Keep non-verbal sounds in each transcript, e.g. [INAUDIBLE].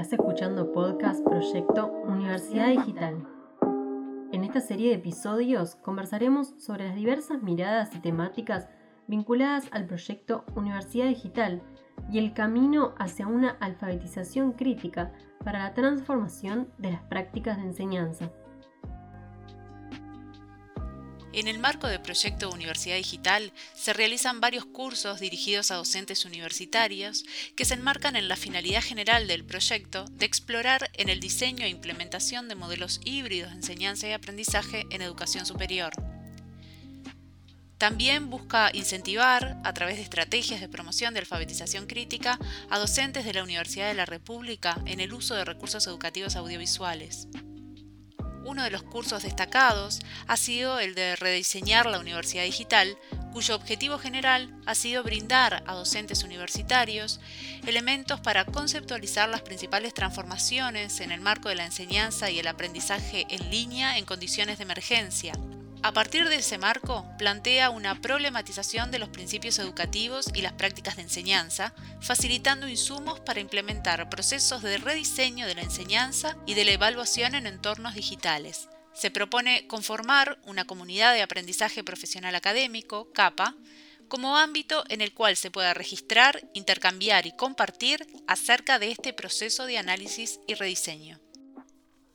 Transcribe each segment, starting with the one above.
Estás escuchando podcast Proyecto Universidad Digital. En esta serie de episodios conversaremos sobre las diversas miradas y temáticas vinculadas al proyecto Universidad Digital y el camino hacia una alfabetización crítica para la transformación de las prácticas de enseñanza. En el marco del proyecto Universidad Digital se realizan varios cursos dirigidos a docentes universitarios que se enmarcan en la finalidad general del proyecto de explorar en el diseño e implementación de modelos híbridos de enseñanza y aprendizaje en educación superior. También busca incentivar, a través de estrategias de promoción de alfabetización crítica, a docentes de la Universidad de la República en el uso de recursos educativos audiovisuales. Uno de los cursos destacados ha sido el de rediseñar la Universidad Digital, cuyo objetivo general ha sido brindar a docentes universitarios elementos para conceptualizar las principales transformaciones en el marco de la enseñanza y el aprendizaje en línea en condiciones de emergencia, a partir de ese marco, plantea una problematización de los principios educativos y las prácticas de enseñanza, facilitando insumos para implementar procesos de rediseño de la enseñanza y de la evaluación en entornos digitales. Se propone conformar una comunidad de aprendizaje profesional académico, CAPA, como ámbito en el cual se pueda registrar, intercambiar y compartir acerca de este proceso de análisis y rediseño.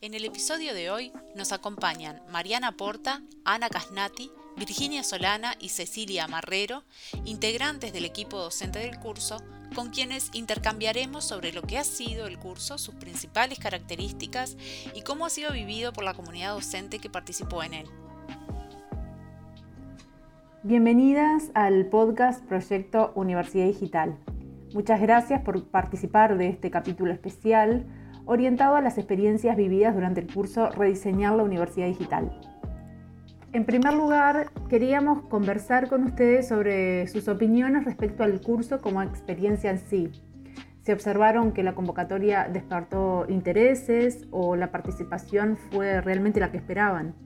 En el episodio de hoy nos acompañan Mariana Porta, Ana Casnati, Virginia Solana y Cecilia Marrero, integrantes del equipo docente del curso, con quienes intercambiaremos sobre lo que ha sido el curso, sus principales características y cómo ha sido vivido por la comunidad docente que participó en él. Bienvenidas al podcast Proyecto Universidad Digital. Muchas gracias por participar de este capítulo especial orientado a las experiencias vividas durante el curso Rediseñar la Universidad Digital. En primer lugar, queríamos conversar con ustedes sobre sus opiniones respecto al curso como experiencia en sí. ¿Se observaron que la convocatoria despertó intereses o la participación fue realmente la que esperaban?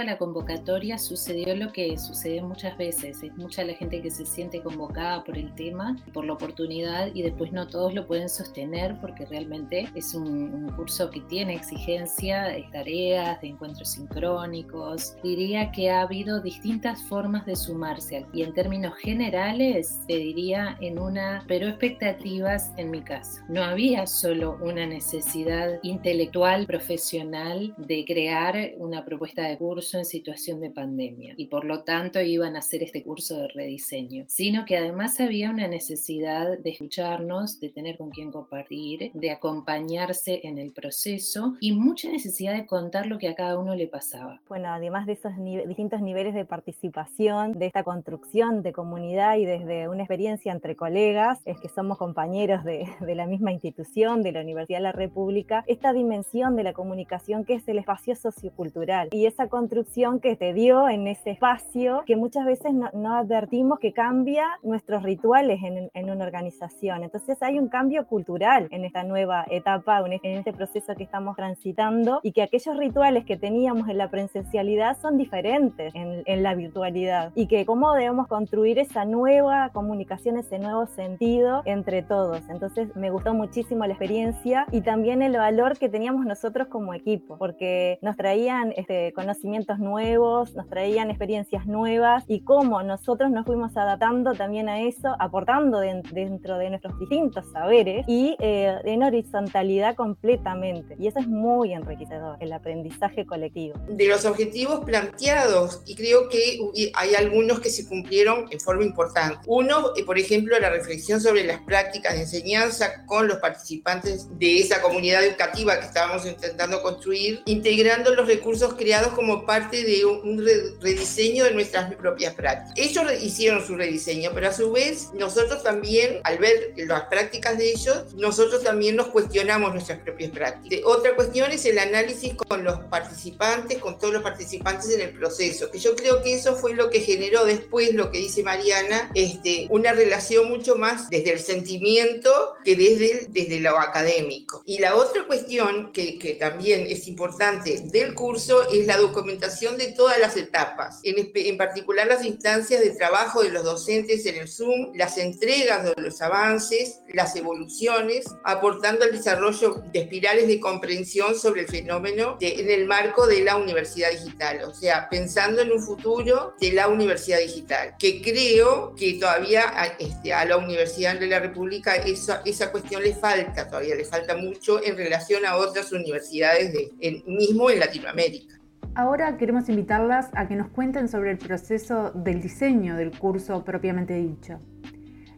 A la convocatoria sucedió lo que sucede muchas veces. Es mucha la gente que se siente convocada por el tema, por la oportunidad y después no todos lo pueden sostener porque realmente es un, curso que tiene exigencia, de tareas, de encuentros sincrónicos. Diría que ha habido distintas formas de sumarse y en términos generales te diría en una, pero expectativas en mi caso. No había solo una necesidad intelectual, profesional de crear una propuesta de curso en situación de pandemia y por lo tanto iban a hacer este curso de rediseño, sino que además había una necesidad de escucharnos, de tener con quién compartir, de acompañarse en el proceso y mucha necesidad de contar lo que a cada uno le pasaba. Bueno, además de esos distintos niveles de participación, de esta construcción de comunidad y desde una experiencia entre colegas, es que somos compañeros de, [LAUGHS] de la misma institución, de la Universidad de la República, esta dimensión de la comunicación que es el espacio sociocultural y esa construcción que te dio en ese espacio que muchas veces no, advertimos que cambia nuestros rituales en, en, una organización. Entonces hay un cambio cultural en esta nueva etapa, en este proceso que estamos transitando y que aquellos rituales que teníamos en la presencialidad son diferentes en, en la virtualidad y que cómo debemos construir esa nueva comunicación, ese nuevo sentido entre todos. Entonces me gustó muchísimo la experiencia y también el valor que teníamos nosotros como equipo, porque nos traían este conocimiento nuevos, nos traían experiencias nuevas y cómo nosotros nos fuimos adaptando también a eso, aportando dentro de nuestros distintos saberes y eh, en horizontalidad completamente. Y eso es muy enriquecedor, el aprendizaje colectivo. De los objetivos planteados, y creo que hay algunos que se cumplieron en forma importante. Uno, eh, por ejemplo, la reflexión sobre las prácticas de enseñanza con los participantes de esa comunidad educativa que estábamos intentando construir, integrando los recursos creados como parte de un rediseño de nuestras propias prácticas. Ellos hicieron su rediseño, pero a su vez nosotros también, al ver las prácticas de ellos, nosotros también nos cuestionamos nuestras propias prácticas. Otra cuestión es el análisis con los participantes, con todos los participantes en el proceso, que yo creo que eso fue lo que generó después, lo que dice Mariana, este, una relación mucho más desde el sentimiento que desde, desde lo académico. Y la otra cuestión que, que también es importante del curso es la documentación de todas las etapas, en, particular las instancias de trabajo de los docentes en el Zoom, las entregas de los avances, las evoluciones, aportando al desarrollo de espirales de comprensión sobre el fenómeno en el marco de la universidad digital, o sea, pensando en un futuro de la universidad digital, que creo que todavía a, este, a la Universidad de la República esa, esa cuestión le falta, todavía le falta mucho en relación a otras universidades de, mismo en Latinoamérica. Ahora queremos invitarlas a que nos cuenten sobre el proceso del diseño del curso propiamente dicho,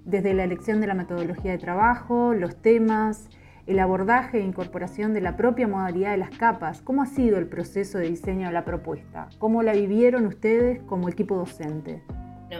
desde la elección de la metodología de trabajo, los temas, el abordaje e incorporación de la propia modalidad de las capas. ¿Cómo ha sido el proceso de diseño de la propuesta? ¿Cómo la vivieron ustedes como equipo docente?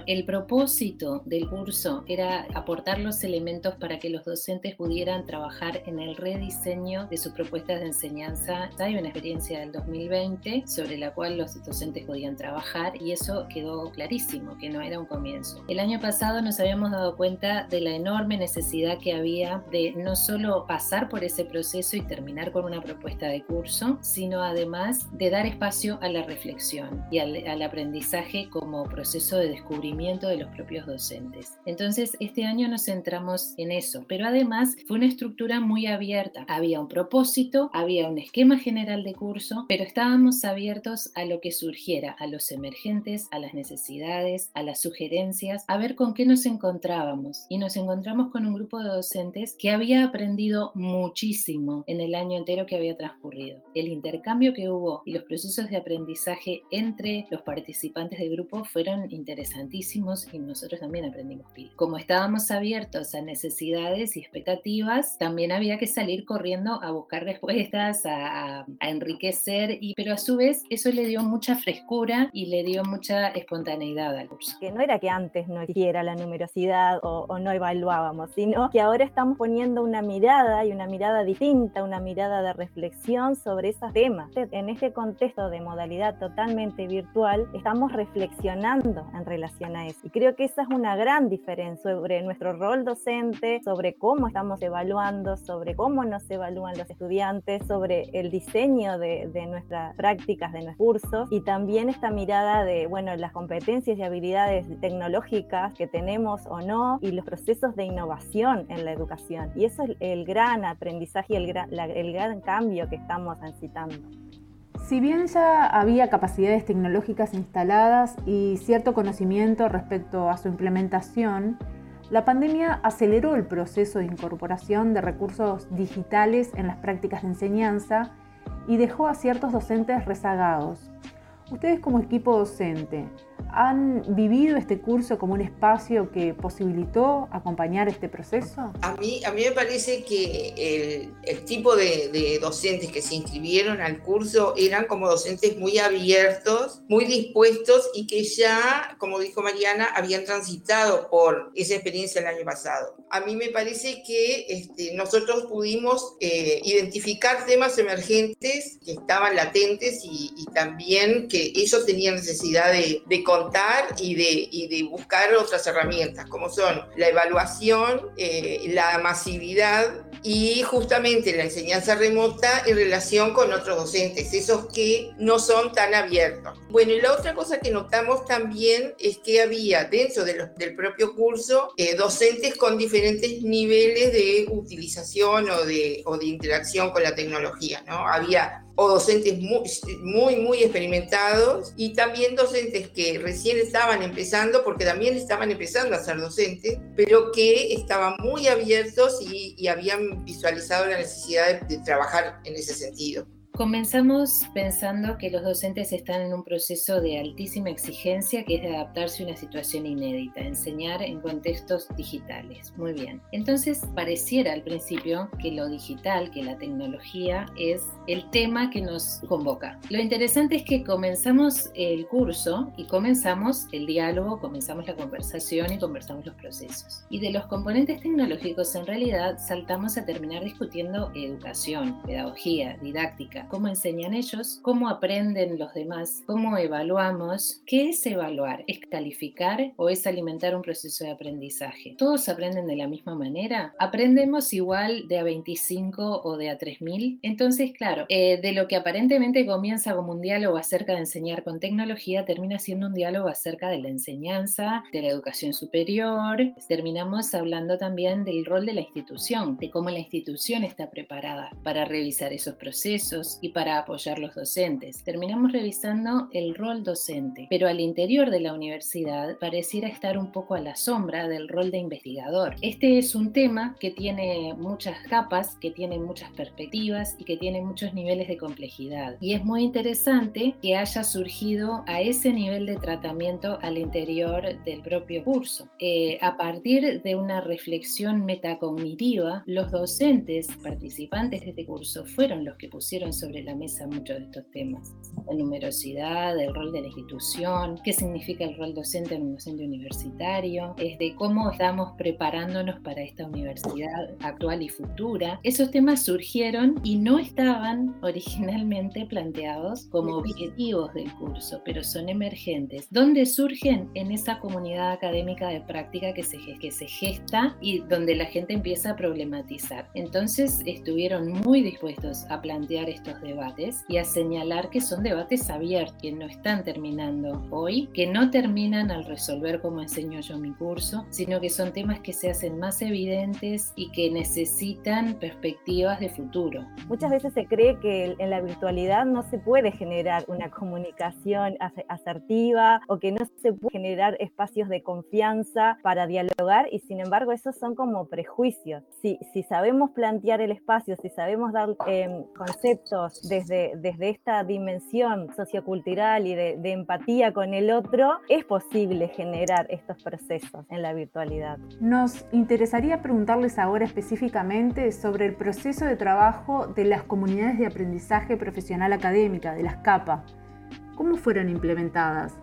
El propósito del curso era aportar los elementos para que los docentes pudieran trabajar en el rediseño de sus propuestas de enseñanza. Hay una experiencia del 2020 sobre la cual los docentes podían trabajar y eso quedó clarísimo, que no era un comienzo. El año pasado nos habíamos dado cuenta de la enorme necesidad que había de no solo pasar por ese proceso y terminar con una propuesta de curso, sino además de dar espacio a la reflexión y al, al aprendizaje como proceso de descubrimiento de los propios docentes. Entonces, este año nos centramos en eso, pero además fue una estructura muy abierta. Había un propósito, había un esquema general de curso, pero estábamos abiertos a lo que surgiera, a los emergentes, a las necesidades, a las sugerencias, a ver con qué nos encontrábamos. Y nos encontramos con un grupo de docentes que había aprendido muchísimo en el año entero que había transcurrido. El intercambio que hubo y los procesos de aprendizaje entre los participantes del grupo fueron interesantes y nosotros también aprendimos PIL. Como estábamos abiertos a necesidades y expectativas, también había que salir corriendo a buscar respuestas, a, enriquecer, y, pero a su vez eso le dio mucha frescura y le dio mucha espontaneidad al curso. Que no era que antes no existiera la numerosidad o, o no evaluábamos, sino que ahora estamos poniendo una mirada y una mirada distinta, una mirada de reflexión sobre esos temas. En este contexto de modalidad totalmente virtual, estamos reflexionando en relación y creo que esa es una gran diferencia sobre nuestro rol docente, sobre cómo estamos evaluando, sobre cómo nos evalúan los estudiantes, sobre el diseño de, nuestras prácticas, de nuestros cursos y también esta mirada de, bueno, las competencias y habilidades tecnológicas que tenemos o no y los procesos de innovación en la educación. Y eso es el gran aprendizaje y el gran, el gran cambio que estamos incitando. Si bien ya había capacidades tecnológicas instaladas y cierto conocimiento respecto a su implementación, la pandemia aceleró el proceso de incorporación de recursos digitales en las prácticas de enseñanza y dejó a ciertos docentes rezagados. Ustedes como equipo docente, ¿Han vivido este curso como un espacio que posibilitó acompañar este proceso? A mí, a mí me parece que el, tipo de, docentes que se inscribieron al curso eran como docentes muy abiertos, muy dispuestos y que ya, como dijo Mariana, habían transitado por esa experiencia el año pasado. A mí me parece que este, nosotros pudimos eh, identificar temas emergentes que estaban latentes y, también que ellos tenían necesidad de, de y de, y de buscar otras herramientas, como son la evaluación, eh, la masividad y justamente la enseñanza remota en relación con otros docentes, esos que no son tan abiertos. Bueno, y la otra cosa que notamos también es que había dentro de del propio curso eh, docentes con diferentes niveles de utilización o de, o de interacción con la tecnología, ¿no? Había o docentes muy, muy, experimentados y también docentes que recién estaban empezando, porque también estaban empezando a ser docentes, pero que estaban muy abiertos y habían visualizado la necesidad de trabajar en ese sentido. Comenzamos pensando que los docentes están en un proceso de altísima exigencia que es de adaptarse a una situación inédita, enseñar en contextos digitales. Muy bien. Entonces pareciera al principio que lo digital, que la tecnología es el tema que nos convoca. Lo interesante es que comenzamos el curso y comenzamos el diálogo, comenzamos la conversación y conversamos los procesos. Y de los componentes tecnológicos en realidad saltamos a terminar discutiendo educación, pedagogía, didáctica cómo enseñan ellos, cómo aprenden los demás, cómo evaluamos. ¿Qué es evaluar? ¿Es calificar o es alimentar un proceso de aprendizaje? ¿Todos aprenden de la misma manera? ¿Aprendemos igual de a 25 o de a 3000? Entonces, claro, eh, de lo que aparentemente comienza como un diálogo acerca de enseñar con tecnología, termina siendo un diálogo acerca de la enseñanza, de la educación superior. Terminamos hablando también del rol de la institución, de cómo la institución está preparada para revisar esos procesos y para apoyar los docentes. Terminamos revisando el rol docente, pero al interior de la universidad pareciera estar un poco a la sombra del rol de investigador. Este es un tema que tiene muchas capas, que tiene muchas perspectivas y que tiene muchos niveles de complejidad. Y es muy interesante que haya surgido a ese nivel de tratamiento al interior del propio curso. Eh, a partir de una reflexión metacognitiva, los docentes participantes de este curso fueron los que pusieron sobre la mesa muchos de estos temas. La numerosidad, el rol de la institución, qué significa el rol docente en un docente universitario, es de cómo estamos preparándonos para esta universidad actual y futura. Esos temas surgieron y no estaban [LAUGHS] originalmente planteados como objetivos del curso, pero son emergentes. ¿Dónde surgen? En esa comunidad académica de práctica que se, que se gesta y donde la gente empieza a problematizar. Entonces estuvieron muy dispuestos a plantear estos debates y a señalar que son debates abiertos, que no están terminando hoy, que no terminan al resolver como enseño yo mi curso, sino que son temas que se hacen más evidentes y que necesitan perspectivas de futuro. Muchas veces se cree que en la virtualidad no se puede generar una comunicación asertiva o que no se puede generar espacios de confianza para dialogar y sin embargo esos son como prejuicios. Si, si sabemos plantear el espacio, si sabemos dar em, conceptos desde, desde esta dimensión sociocultural y de, de empatía con el otro, es posible generar estos procesos en la virtualidad. Nos interesaría preguntarles ahora específicamente sobre el proceso de trabajo de las comunidades de aprendizaje profesional académica, de las CAPA. ¿Cómo fueron implementadas?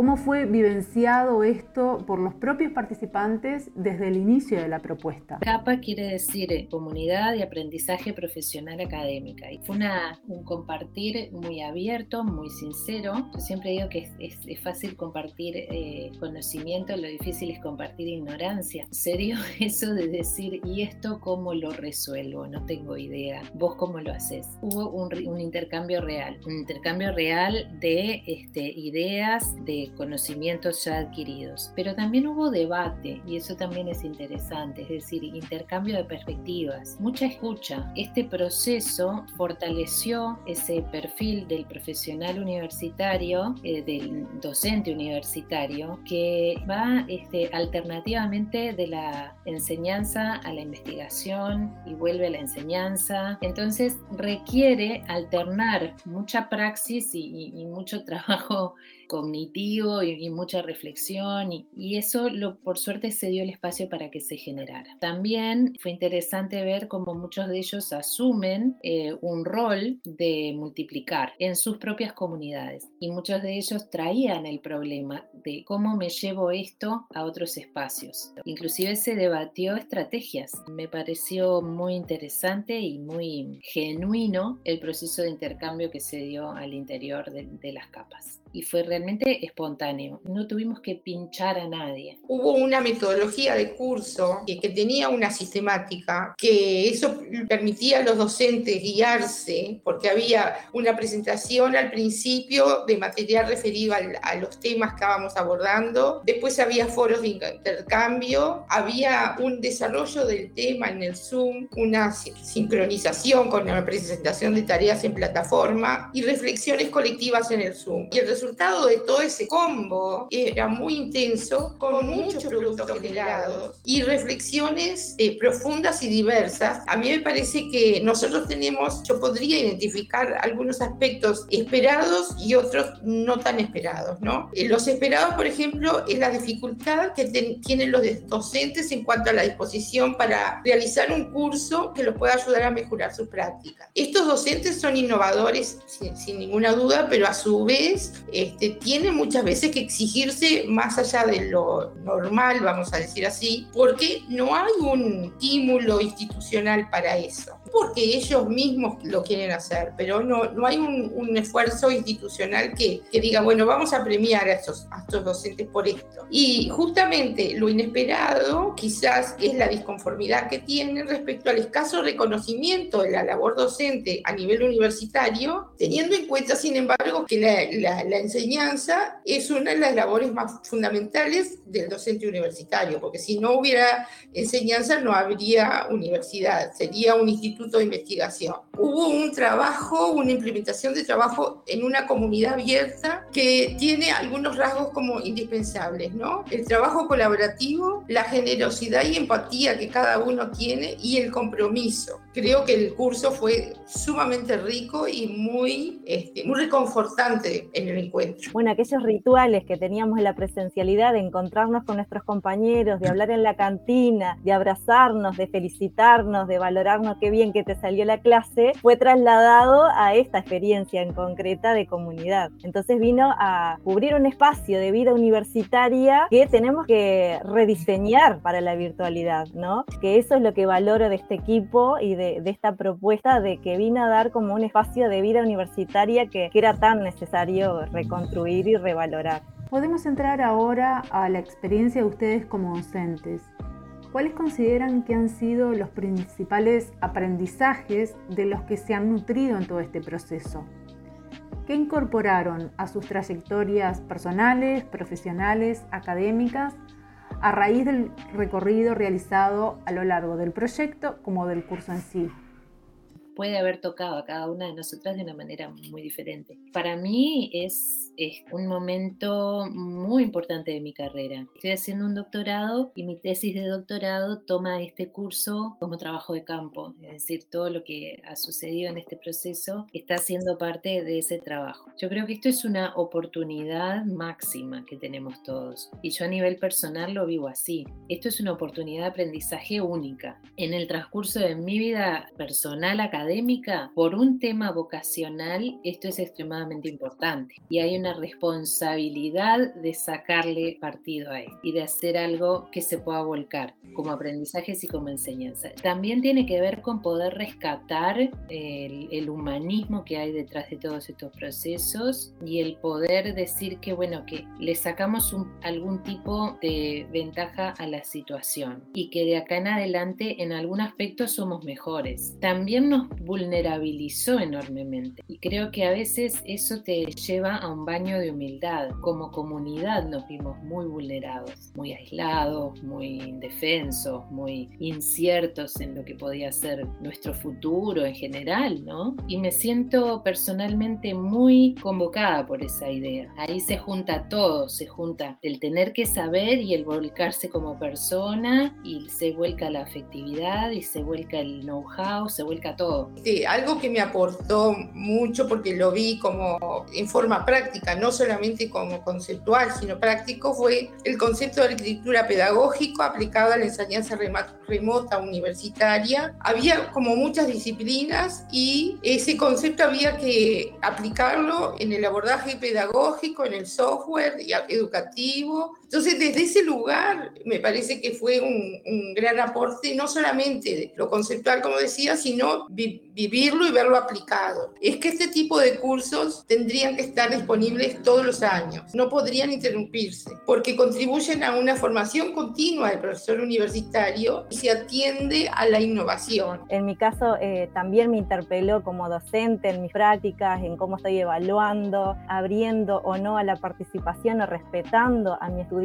¿Cómo fue vivenciado esto por los propios participantes desde el inicio de la propuesta? CAPA quiere decir eh, Comunidad de Aprendizaje Profesional Académica. Y fue una, un compartir muy abierto, muy sincero. Yo siempre digo que es, es, fácil compartir eh, conocimiento, lo difícil es compartir ignorancia. Se dio [LAUGHS] eso de decir, ¿y esto cómo lo resuelvo? No tengo idea. ¿Vos cómo lo haces? Hubo un, un intercambio real, un intercambio real de este, ideas, de conocimientos ya adquiridos. Pero también hubo debate y eso también es interesante, es decir, intercambio de perspectivas, mucha escucha. Este proceso fortaleció ese perfil del profesional universitario, eh, del docente universitario, que va este, alternativamente de la enseñanza a la investigación y vuelve a la enseñanza. Entonces requiere alternar mucha praxis y, y mucho [LAUGHS] trabajo cognitivo y, mucha reflexión y, eso lo, por suerte se dio el espacio para que se generara. También fue interesante ver cómo muchos de ellos asumen eh, un rol de multiplicar en sus propias comunidades y muchos de ellos traían el problema de cómo me llevo esto a otros espacios. Inclusive se debatió estrategias. Me pareció muy interesante y muy genuino el proceso de intercambio que se dio al interior de, de las capas y fue realmente espontáneo. No tuvimos que pinchar a nadie. Hubo una metodología de curso que, que, tenía una sistemática, que eso permitía a los docentes guiarse, porque había una presentación al principio de material referido al, a los temas que estábamos abordando, después había foros de intercambio, había un desarrollo del tema en el Zoom, una sincronización con la presentación de tareas en plataforma y reflexiones colectivas en el Zoom. Y el resultado de todo ese combo era muy intenso, con muchos productos generados y reflexiones eh, profundas y diversas. A mí me parece que nosotros tenemos, yo podría identificar algunos aspectos esperados y otros no tan esperados, ¿no? Eh, los esperados, por ejemplo, es la dificultad que tienen los docentes en cuanto a la disposición para realizar un curso que los pueda ayudar a mejorar su práctica. Estos docentes son innovadores, sin, sin ninguna duda, pero a su vez este, tiene muchas veces que exigirse más allá de lo normal, vamos a decir así, porque no hay un estímulo institucional para eso porque ellos mismos lo quieren hacer, pero no, no hay un, esfuerzo institucional que, que, diga, bueno, vamos a premiar a estos, a estos docentes por esto. Y justamente lo inesperado quizás es la disconformidad que tienen respecto al escaso reconocimiento de la labor docente a nivel universitario, teniendo en cuenta, sin embargo, que la, la, enseñanza es una de las labores más fundamentales del docente universitario, porque si no hubiera enseñanza no habría universidad, sería un instituto de investigación. Hubo un trabajo, una implementación de trabajo en una comunidad abierta que tiene algunos rasgos como indispensables, ¿no? El trabajo colaborativo, la generosidad y empatía que cada uno tiene y el compromiso. Creo que el curso fue sumamente rico y muy, este, muy reconfortante en el encuentro. Bueno, aquellos rituales que teníamos en la presencialidad de encontrarnos con nuestros compañeros, de hablar en la cantina, de abrazarnos, de felicitarnos, de valorarnos qué bien que te salió la clase, fue trasladado a esta experiencia en concreta de comunidad. Entonces vino a cubrir un espacio de vida universitaria que tenemos que rediseñar para la virtualidad, ¿no? Que eso es lo que valoro de este equipo y de, esta propuesta de que vino a dar como un espacio de vida universitaria que, que era tan necesario reconstruir y revalorar. Podemos entrar ahora a la experiencia de ustedes como docentes. ¿Cuáles consideran que han sido los principales aprendizajes de los que se han nutrido en todo este proceso? ¿Qué incorporaron a sus trayectorias personales, profesionales, académicas, a raíz del recorrido realizado a lo largo del proyecto como del curso en sí? Puede haber tocado a cada una de nosotras de una manera muy diferente. Para mí es, es, un momento muy importante de mi carrera. Estoy haciendo un doctorado y mi tesis de doctorado toma este curso como trabajo de campo, es decir, todo lo que ha sucedido en este proceso está siendo parte de ese trabajo. Yo creo que esto es una oportunidad máxima que tenemos todos y yo a nivel personal lo vivo así. Esto es una oportunidad de aprendizaje única. En el transcurso de mi vida personal académica, por un tema vocacional, esto es extremadamente importante y hay una responsabilidad de sacarle partido a él y de hacer algo que se pueda volcar como aprendizajes y como enseñanza. También tiene que ver con poder rescatar el, humanismo que hay detrás de todos estos procesos y el poder decir que, bueno, que le sacamos algún tipo de ventaja a la situación y que de acá en adelante en algún aspecto somos mejores. También nos vulnerabilizó enormemente. Y creo que a veces eso te lleva a un baño de humildad. Como comunidad nos vimos muy vulnerados, muy aislados, muy indefensos, muy inciertos en lo que podía ser nuestro futuro en general, ¿no? Y me siento personalmente muy convocada por esa idea. Ahí se junta todo, se junta el tener que saber y el volcarse como persona y se vuelca la afectividad y se vuelca el know-how, se vuelca todo. Algo que me aportó mucho porque lo vi como en forma práctica, no solamente como conceptual, sino práctico, fue el concepto de arquitectura pedagógico aplicado a la enseñanza remota universitaria. Había como muchas disciplinas y ese concepto había que aplicarlo en el abordaje pedagógico, en el software educativo. Entonces, desde ese lugar me parece que fue un, un gran aporte, no solamente lo conceptual, como decía, sino vivirlo y verlo aplicado. Es que este tipo de cursos tendrían que estar disponibles todos los años, no podrían interrumpirse, porque contribuyen a una formación continua del profesor universitario y se atiende a la innovación. En mi caso, eh, también me interpeló como docente en mis prácticas, en cómo estoy evaluando, abriendo o no a la participación o respetando a mi estudiante,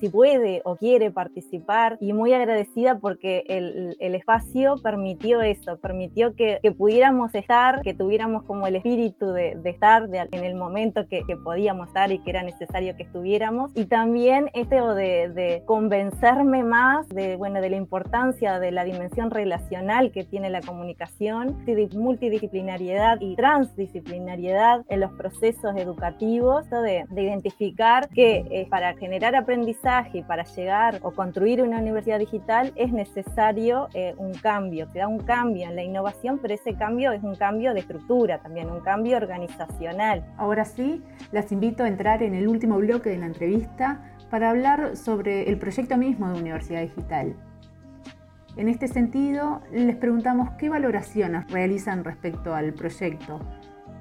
si puede o quiere participar, y muy agradecida porque el, el espacio permitió eso, permitió que que, pudiéramos estar, que tuviéramos como el espíritu de, estar en el momento que, podíamos estar y que era necesario que estuviéramos. Y también este de, de, convencerme más de, bueno, de la importancia de la dimensión relacional que tiene la comunicación, multidisciplinariedad y transdisciplinariedad en los procesos educativos, de, identificar que eh, para generar generar aprendizaje para llegar o construir una universidad digital es necesario eh, un cambio, se da un cambio en la innovación, pero ese cambio es un cambio de estructura también, un cambio organizacional. Ahora sí, las invito a entrar en el último bloque de la entrevista para hablar sobre el proyecto mismo de Universidad Digital. En este sentido, les preguntamos qué valoraciones realizan respecto al proyecto,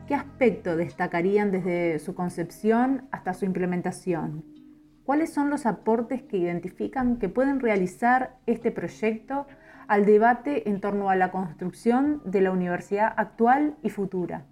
qué aspecto destacarían desde su concepción hasta su implementación, cuáles son los aportes que identifican que pueden realizar este proyecto al debate en torno a la construcción de la universidad actual y futura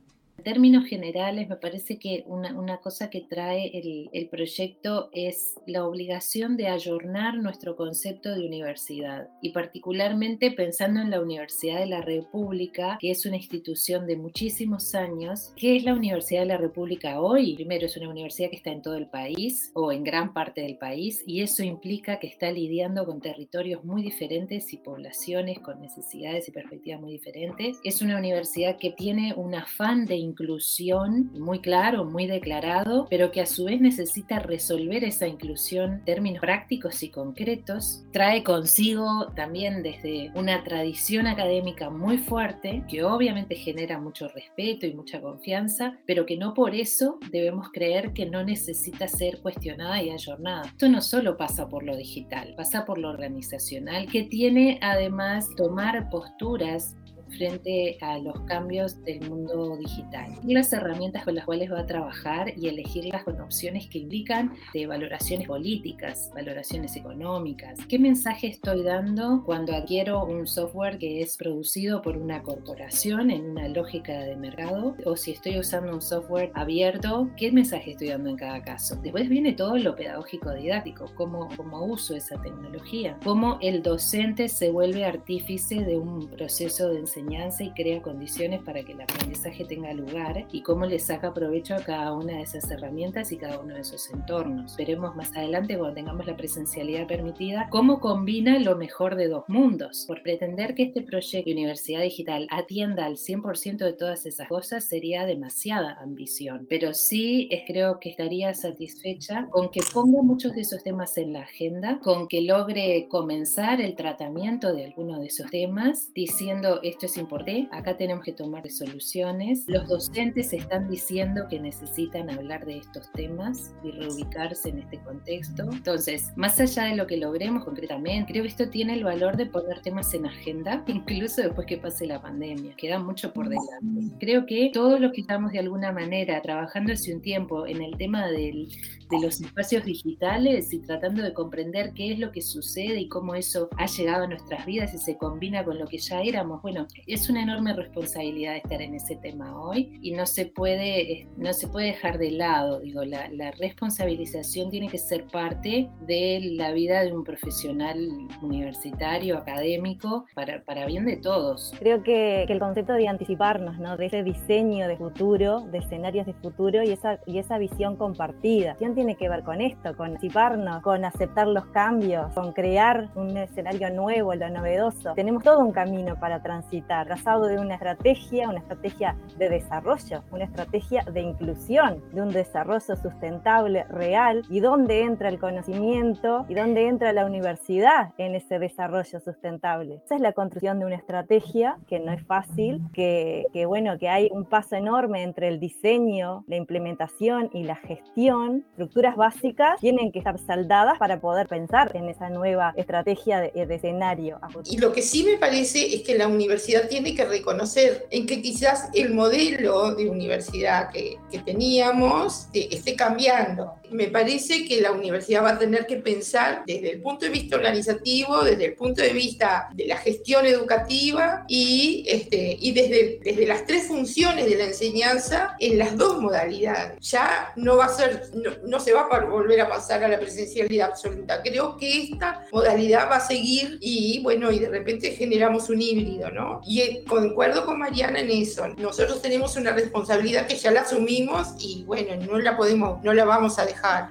términos generales, me parece que una, cosa que trae el, proyecto es la obligación de ayornar nuestro concepto de universidad y particularmente pensando en la Universidad de la República, que es una institución de muchísimos años. ¿Qué es la Universidad de la República hoy? Primero, es una universidad que está en todo el país o en gran parte del país y eso implica que está lidiando con territorios muy diferentes y poblaciones con necesidades y perspectivas muy diferentes. Es una universidad que tiene un afán de inclusión muy claro, muy declarado, pero que a su vez necesita resolver esa inclusión en términos prácticos y concretos, trae consigo también desde una tradición académica muy fuerte, que obviamente genera mucho respeto y mucha confianza, pero que no por eso debemos creer que no necesita ser cuestionada y ayornada. Esto no solo pasa por lo digital, pasa por lo organizacional, que tiene además tomar posturas frente a los cambios del mundo digital. Las herramientas con las cuales va a trabajar y elegirlas con opciones que implican de valoraciones políticas, valoraciones económicas. ¿Qué mensaje estoy dando cuando adquiero un software que es producido por una corporación en una lógica de mercado? O si estoy usando un software abierto, ¿qué mensaje estoy dando en cada caso? Después viene todo lo pedagógico didáctico, cómo, cómo uso esa tecnología, cómo el docente se vuelve artífice de un proceso de enseñanza enseñanza y crea condiciones para que el aprendizaje tenga lugar y cómo le saca provecho a cada una de esas herramientas y cada uno de esos entornos. Veremos más adelante cuando tengamos la presencialidad permitida cómo combina lo mejor de dos mundos. Por pretender que este proyecto de Universidad Digital atienda al 100% de todas esas cosas sería demasiada ambición, pero sí creo que estaría satisfecha con que ponga muchos de esos temas en la agenda, con que logre comenzar el tratamiento de algunos de esos temas, diciendo esto es importante, acá tenemos que tomar resoluciones. Los docentes están diciendo que necesitan hablar de estos temas y reubicarse en este contexto. Entonces, más allá de lo que logremos concretamente, creo que esto tiene el valor de poner temas en agenda, [LAUGHS] incluso después que pase la pandemia. Queda mucho por delante. Creo que todos los que estamos de alguna manera trabajando hace un tiempo en el tema del, de los espacios digitales y tratando de comprender qué es lo que sucede y cómo eso ha llegado a nuestras vidas y se combina con lo que ya éramos, bueno, es una enorme responsabilidad estar en ese tema hoy y no se puede, eh, no se puede dejar de lado. Digo, la, responsabilización tiene que ser parte de la vida de un profesional universitario, académico, para, para bien de todos. Creo que, el concepto de anticiparnos, ¿no? de ese diseño de futuro, de escenarios de futuro y esa, y esa visión compartida. Tiene que ver con esto, con anticiparnos, con aceptar los cambios, con crear un escenario nuevo, lo novedoso. Tenemos todo un camino para transitar trazado de una estrategia, una estrategia de desarrollo, una estrategia de inclusión, de un desarrollo sustentable real y dónde entra el conocimiento y dónde entra la universidad en ese desarrollo sustentable. Esa es la construcción de una estrategia que no es fácil, que, que bueno, que hay un paso enorme entre el diseño, la implementación y la gestión. Estructuras básicas tienen que estar saldadas para poder pensar en esa nueva estrategia de, de escenario. Y lo que sí me parece es que la universidad tiene que reconocer en que quizás el modelo de universidad que, que teníamos eh, esté cambiando. Me parece que la universidad va a tener que pensar desde el punto de vista organizativo, desde el punto de vista de la gestión educativa y, este, y desde, desde las tres funciones de la enseñanza en las dos modalidades. Ya no va a ser, no, no se va a volver a pasar a la presencialidad absoluta. Creo que esta modalidad va a seguir y bueno, y de repente generamos un híbrido, ¿no? Y concuerdo con Mariana en eso. Nosotros tenemos una responsabilidad que ya la asumimos y bueno, no la podemos, no la vamos a dejar.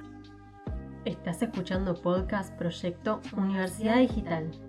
Estás escuchando podcast Proyecto Universidad Digital.